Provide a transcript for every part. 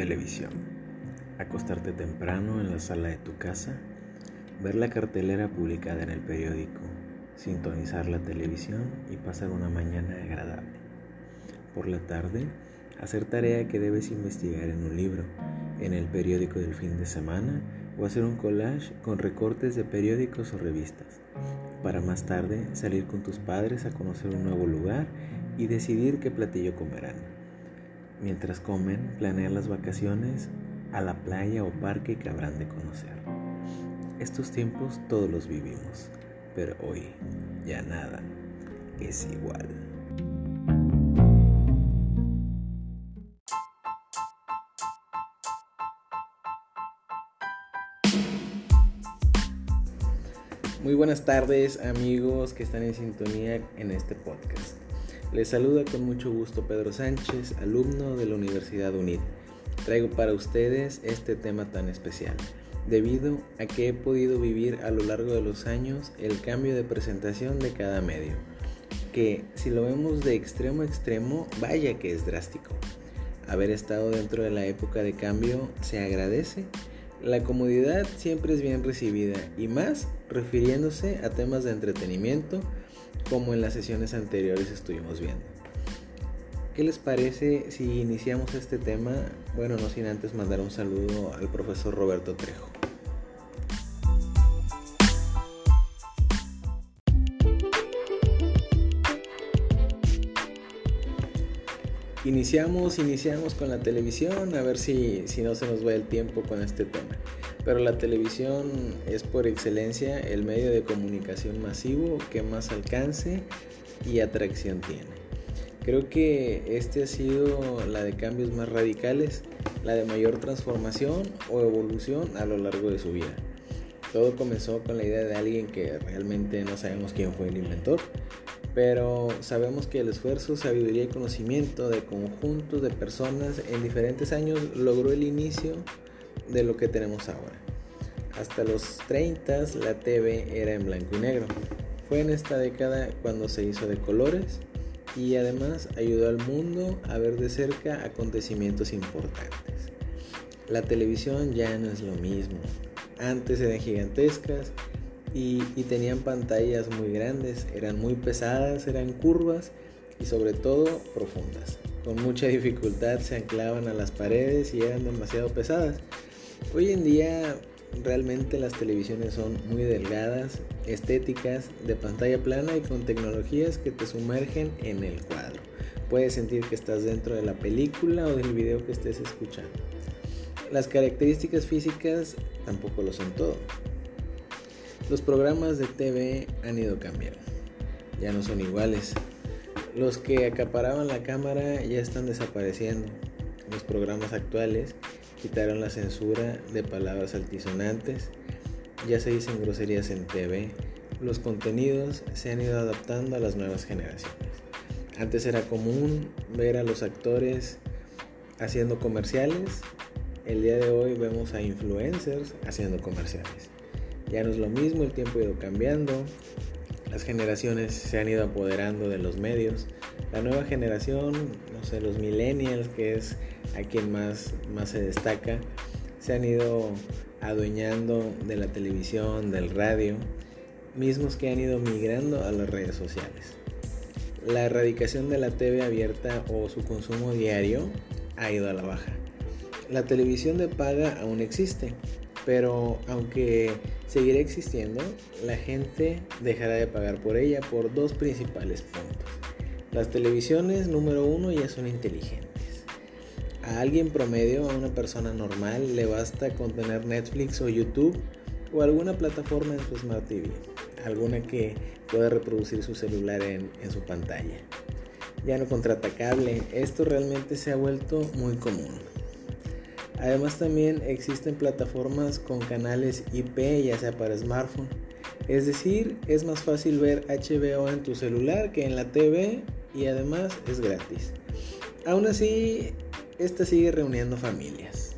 Televisión. Acostarte temprano en la sala de tu casa, ver la cartelera publicada en el periódico, sintonizar la televisión y pasar una mañana agradable. Por la tarde, hacer tarea que debes investigar en un libro, en el periódico del fin de semana o hacer un collage con recortes de periódicos o revistas. Para más tarde salir con tus padres a conocer un nuevo lugar y decidir qué platillo comerán. Mientras comen, planean las vacaciones a la playa o parque que habrán de conocer. Estos tiempos todos los vivimos, pero hoy ya nada es igual. Muy buenas tardes amigos que están en sintonía en este podcast. Les saluda con mucho gusto Pedro Sánchez, alumno de la Universidad UNID. Traigo para ustedes este tema tan especial, debido a que he podido vivir a lo largo de los años el cambio de presentación de cada medio, que si lo vemos de extremo a extremo, vaya que es drástico. Haber estado dentro de la época de cambio se agradece. La comodidad siempre es bien recibida y más refiriéndose a temas de entretenimiento, como en las sesiones anteriores estuvimos viendo. ¿Qué les parece si iniciamos este tema? Bueno, no sin antes mandar un saludo al profesor Roberto Trejo. Iniciamos, iniciamos con la televisión, a ver si, si no se nos va el tiempo con este tema. Pero la televisión es por excelencia el medio de comunicación masivo que más alcance y atracción tiene. Creo que este ha sido la de cambios más radicales, la de mayor transformación o evolución a lo largo de su vida. Todo comenzó con la idea de alguien que realmente no sabemos quién fue el inventor, pero sabemos que el esfuerzo, sabiduría y conocimiento de conjuntos de personas en diferentes años logró el inicio de lo que tenemos ahora. Hasta los 30 la TV era en blanco y negro. Fue en esta década cuando se hizo de colores y además ayudó al mundo a ver de cerca acontecimientos importantes. La televisión ya no es lo mismo. Antes eran gigantescas y, y tenían pantallas muy grandes, eran muy pesadas, eran curvas y sobre todo profundas. Con mucha dificultad se anclaban a las paredes y eran demasiado pesadas. Hoy en día realmente las televisiones son muy delgadas, estéticas, de pantalla plana y con tecnologías que te sumergen en el cuadro. Puedes sentir que estás dentro de la película o del video que estés escuchando. Las características físicas tampoco lo son todo. Los programas de TV han ido cambiando. Ya no son iguales. Los que acaparaban la cámara ya están desapareciendo. Los programas actuales quitaron la censura de palabras altisonantes, ya se dicen groserías en TV, los contenidos se han ido adaptando a las nuevas generaciones. Antes era común ver a los actores haciendo comerciales, el día de hoy vemos a influencers haciendo comerciales. Ya no es lo mismo, el tiempo ha ido cambiando, las generaciones se han ido apoderando de los medios. La nueva generación, no sé, los millennials, que es a quien más, más se destaca, se han ido adueñando de la televisión, del radio, mismos que han ido migrando a las redes sociales. La erradicación de la TV abierta o su consumo diario ha ido a la baja. La televisión de paga aún existe, pero aunque seguirá existiendo, la gente dejará de pagar por ella por dos principales puntos. Las televisiones número uno ya son inteligentes a alguien promedio, a una persona normal, le basta con tener Netflix o YouTube o alguna plataforma en su Smart TV, alguna que pueda reproducir su celular en, su pantalla. Ya no contrata cable, esto realmente se ha vuelto muy común. Además también existen plataformas con canales IP, ya sea para smartphone. Es decir, es más fácil ver HBO en tu celular que en la TV y además es gratis. Aún así, esta sigue reuniendo familias.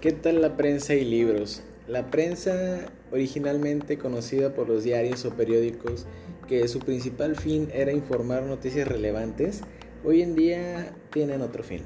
¿Qué tal la prensa y libros? La prensa, originalmente conocida por los diarios o periódicos, que su principal fin era informar noticias relevantes, hoy en día tienen otro fin.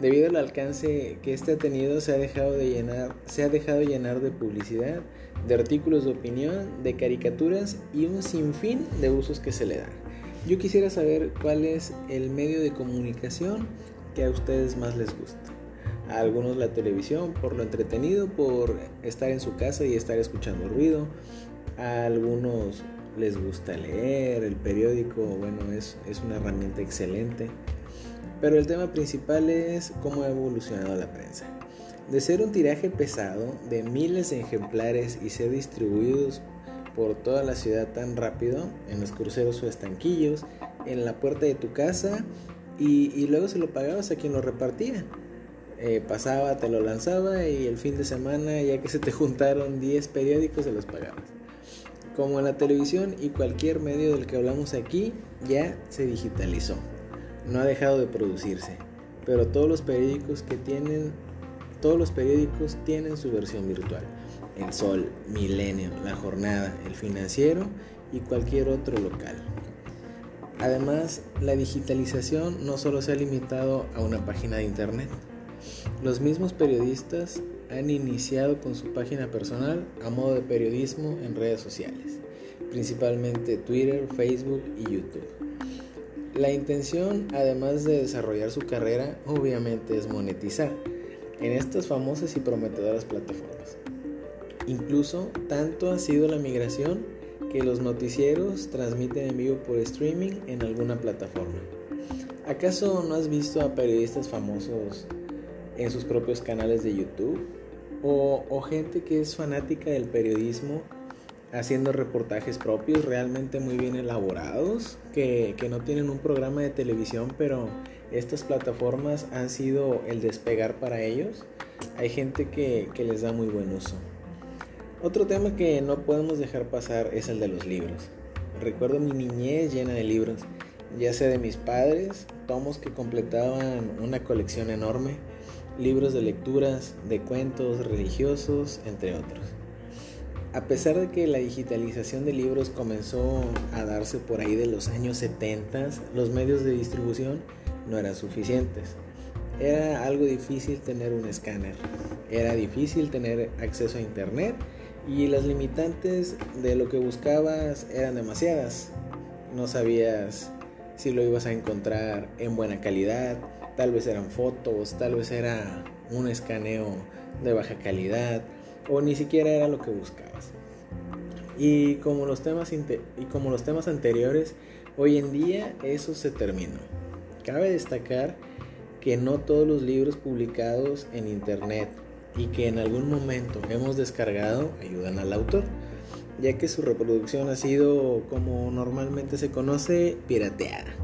Debido al alcance que este ha tenido, se ha dejado de llenar, se ha dejado llenar de publicidad, de artículos de opinión, de caricaturas y un sinfín de usos que se le dan. Yo quisiera saber cuál es el medio de comunicación que a ustedes más les gusta. A algunos la televisión por lo entretenido, por estar en su casa y estar escuchando ruido, a algunos les gusta leer, el periódico, bueno, es, es una herramienta excelente, pero el tema principal es cómo ha evolucionado la prensa. De ser un tiraje pesado de miles de ejemplares y ser distribuidos por toda la ciudad tan rápido, en los cruceros o estanquillos, en la puerta de tu casa, y, luego se lo pagabas a quien lo repartía. Eh, pasaba, te lo lanzaba y el fin de semana, ya que se te juntaron 10 periódicos, se los pagabas. Como en la televisión y cualquier medio del que hablamos aquí, ya se digitalizó. No ha dejado de producirse, pero todos los periódicos que tienen, todos los periódicos tienen su versión virtual. El Sol, Milenio, La Jornada, El Financiero y cualquier otro local. Además, la digitalización no solo se ha limitado a una página de internet, los mismos periodistas han iniciado con su página personal a modo de periodismo en redes sociales, principalmente Twitter, Facebook y YouTube. La intención, además de desarrollar su carrera, obviamente es monetizar en estas famosas y prometedoras plataformas. Incluso tanto ha sido la migración que los noticieros transmiten en vivo por streaming en alguna plataforma. ¿Acaso no has visto a periodistas famosos en sus propios canales de YouTube o, gente que es fanática del periodismo haciendo reportajes propios realmente muy bien elaborados, que, no tienen un programa de televisión, pero estas plataformas han sido el despegar para ellos. Hay gente que, que les da muy buen uso. Otro tema que no podemos dejar pasar es el de los libros. Recuerdo mi niñez llena de libros, ya sea de mis padres, tomos que completaban una colección enorme, libros de lecturas, de cuentos religiosos, entre otros. A pesar de que la digitalización de libros comenzó a darse por ahí de los años 70, los medios de distribución no eran suficientes. Era algo difícil tener un escáner, era difícil tener acceso a internet y las limitantes de lo que buscabas eran demasiadas. No sabías si lo ibas a encontrar en buena calidad, tal vez eran fotos, tal vez era un escaneo de baja calidad o ni siquiera era lo que buscabas. Y como los temas, y como los temas anteriores, hoy en día eso se terminó. Cabe destacar que no todos los libros publicados en internet y que en algún momento hemos descargado ayudan al autor, ya que su reproducción ha sido, como normalmente se conoce, pirateada.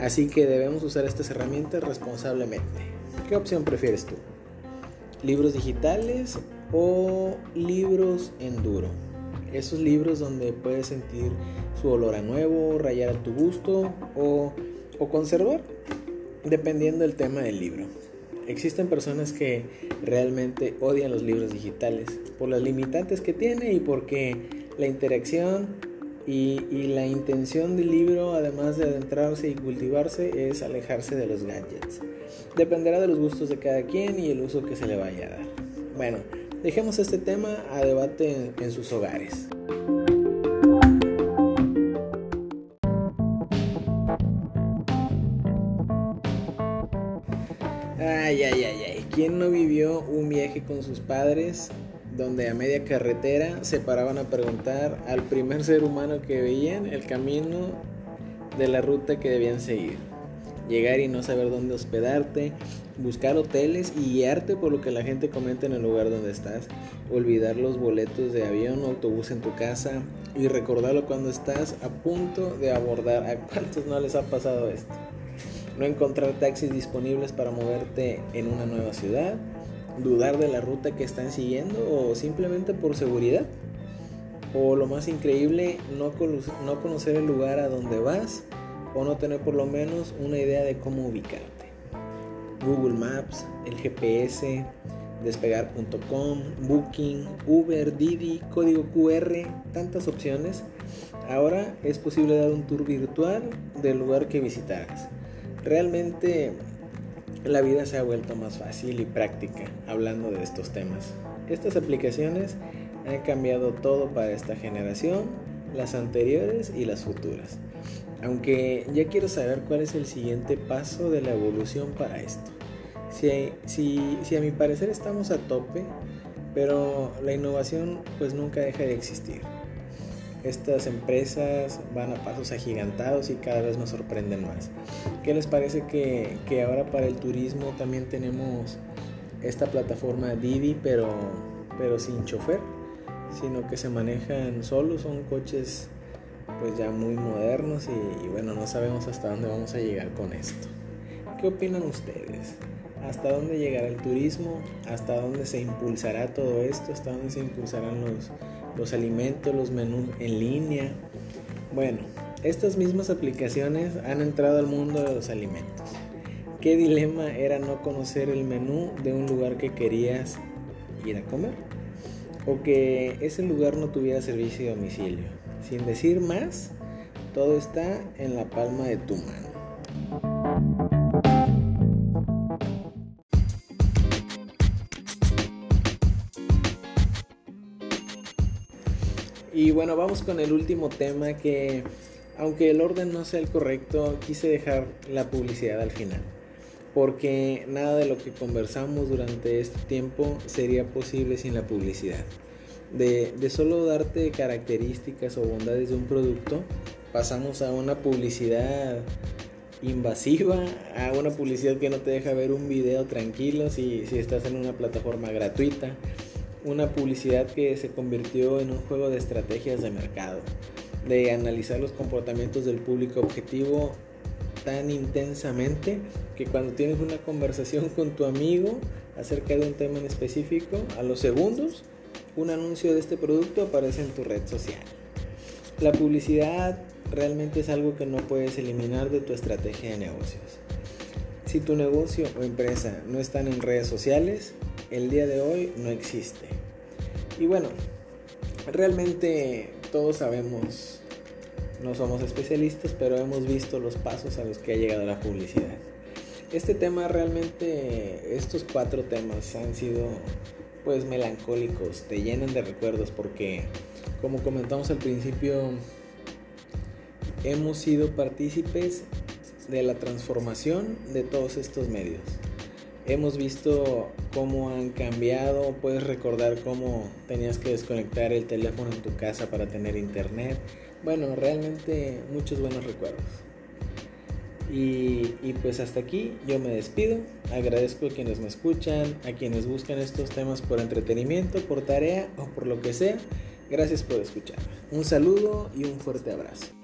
Así que debemos usar estas herramientas responsablemente. ¿Qué opción prefieres tú? ¿Libros digitales o libros en duro? Esos libros donde puedes sentir su olor a nuevo, rayar a tu gusto o, o conservar, dependiendo del tema del libro. Existen personas que realmente odian los libros digitales por las limitantes que tiene y porque la interacción y, la intención del libro, además de adentrarse y cultivarse, es alejarse de los gadgets. Dependerá de los gustos de cada quien y el uso que se le vaya a dar. Bueno, dejemos este tema a debate en, sus hogares. Ay, ay, ay, ay. ¿Quién no vivió un viaje con sus padres donde a media carretera se paraban a preguntar al primer ser humano que veían el camino de la ruta que debían seguir. Llegar y no saber dónde hospedarte, buscar hoteles y guiarte por lo que la gente comenta en el lugar donde estás, olvidar los boletos de avión o autobús en tu casa y recordarlo cuando estás a punto de abordar. ¿A cuántos no les ha pasado esto? No encontrar taxis disponibles para moverte en una nueva ciudad, dudar de la ruta que están siguiendo o simplemente por seguridad. O lo más increíble, no, no conocer el lugar a donde vas o no tener por lo menos una idea de cómo ubicarte. Google Maps, el GPS, despegar.com, Booking, Uber, Didi, código QR, tantas opciones. Ahora es posible dar un tour virtual del lugar que visitaras. Realmente la vida se ha vuelto más fácil y práctica hablando de estos temas. Estas aplicaciones han cambiado todo para esta generación, las anteriores y las futuras. Aunque ya quiero saber cuál es el siguiente paso de la evolución para esto. Si, a mi parecer estamos a tope, pero la innovación pues nunca deja de existir. Estas empresas van a pasos agigantados y cada vez nos sorprenden más. ¿Qué les parece que, que ahora para el turismo también tenemos esta plataforma Didi, pero, pero sin chofer? Sino que se manejan solos, son coches pues ya muy modernos y, y bueno, no sabemos hasta dónde vamos a llegar con esto. ¿Qué opinan ustedes? hasta dónde llegará el turismo, hasta dónde se impulsará todo esto, hasta dónde se impulsarán los, los alimentos, los menús en línea. Bueno, estas mismas aplicaciones han entrado al mundo de los alimentos. ¿Qué dilema era no conocer el menú de un lugar que querías ir a comer? O que ese lugar no tuviera servicio de domicilio. Sin decir más, todo está en la palma de tu mano. Y bueno, vamos con el último tema que, aunque el orden no sea el correcto, quise dejar la publicidad al final. Porque nada de lo que conversamos durante este tiempo sería posible sin la publicidad. De, de solo darte características o bondades de un producto, pasamos a una publicidad invasiva, a una publicidad que no te deja ver un video tranquilo si, si estás en una plataforma gratuita una publicidad que se convirtió en un juego de estrategias de mercado, de analizar los comportamientos del público objetivo tan intensamente que cuando tienes una conversación con tu amigo acerca de un tema en específico, a los segundos un anuncio de este producto aparece en tu red social. La publicidad realmente es algo que no puedes eliminar de tu estrategia de negocios. Si tu negocio o empresa no están en redes sociales, el día de hoy no existe. Y bueno, realmente todos sabemos, no somos especialistas, pero hemos visto los pasos a los que ha llegado la publicidad. Este tema realmente, estos cuatro temas han sido pues melancólicos, te llenan de recuerdos porque como comentamos al principio, hemos sido partícipes de la transformación de todos estos medios. Hemos visto cómo han cambiado, puedes recordar cómo tenías que desconectar el teléfono en tu casa para tener internet. Bueno, realmente muchos buenos recuerdos. Y, y, pues hasta aquí yo me despido. Agradezco a quienes me escuchan, a quienes buscan estos temas por entretenimiento, por tarea o por lo que sea. Gracias por escuchar. Un saludo y un fuerte abrazo.